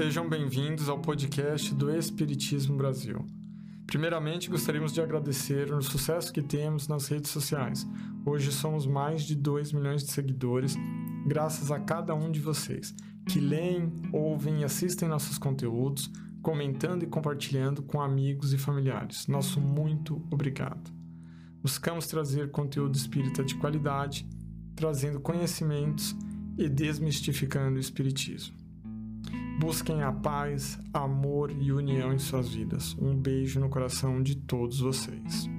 Sejam bem-vindos ao podcast do Espiritismo Brasil. Primeiramente, gostaríamos de agradecer o sucesso que temos nas redes sociais. Hoje somos mais de 2 milhões de seguidores, graças a cada um de vocês que leem, ouvem e assistem nossos conteúdos, comentando e compartilhando com amigos e familiares. Nosso muito obrigado. Buscamos trazer conteúdo espírita de qualidade, trazendo conhecimentos e desmistificando o Espiritismo. Busquem a paz, amor e união em suas vidas. Um beijo no coração de todos vocês.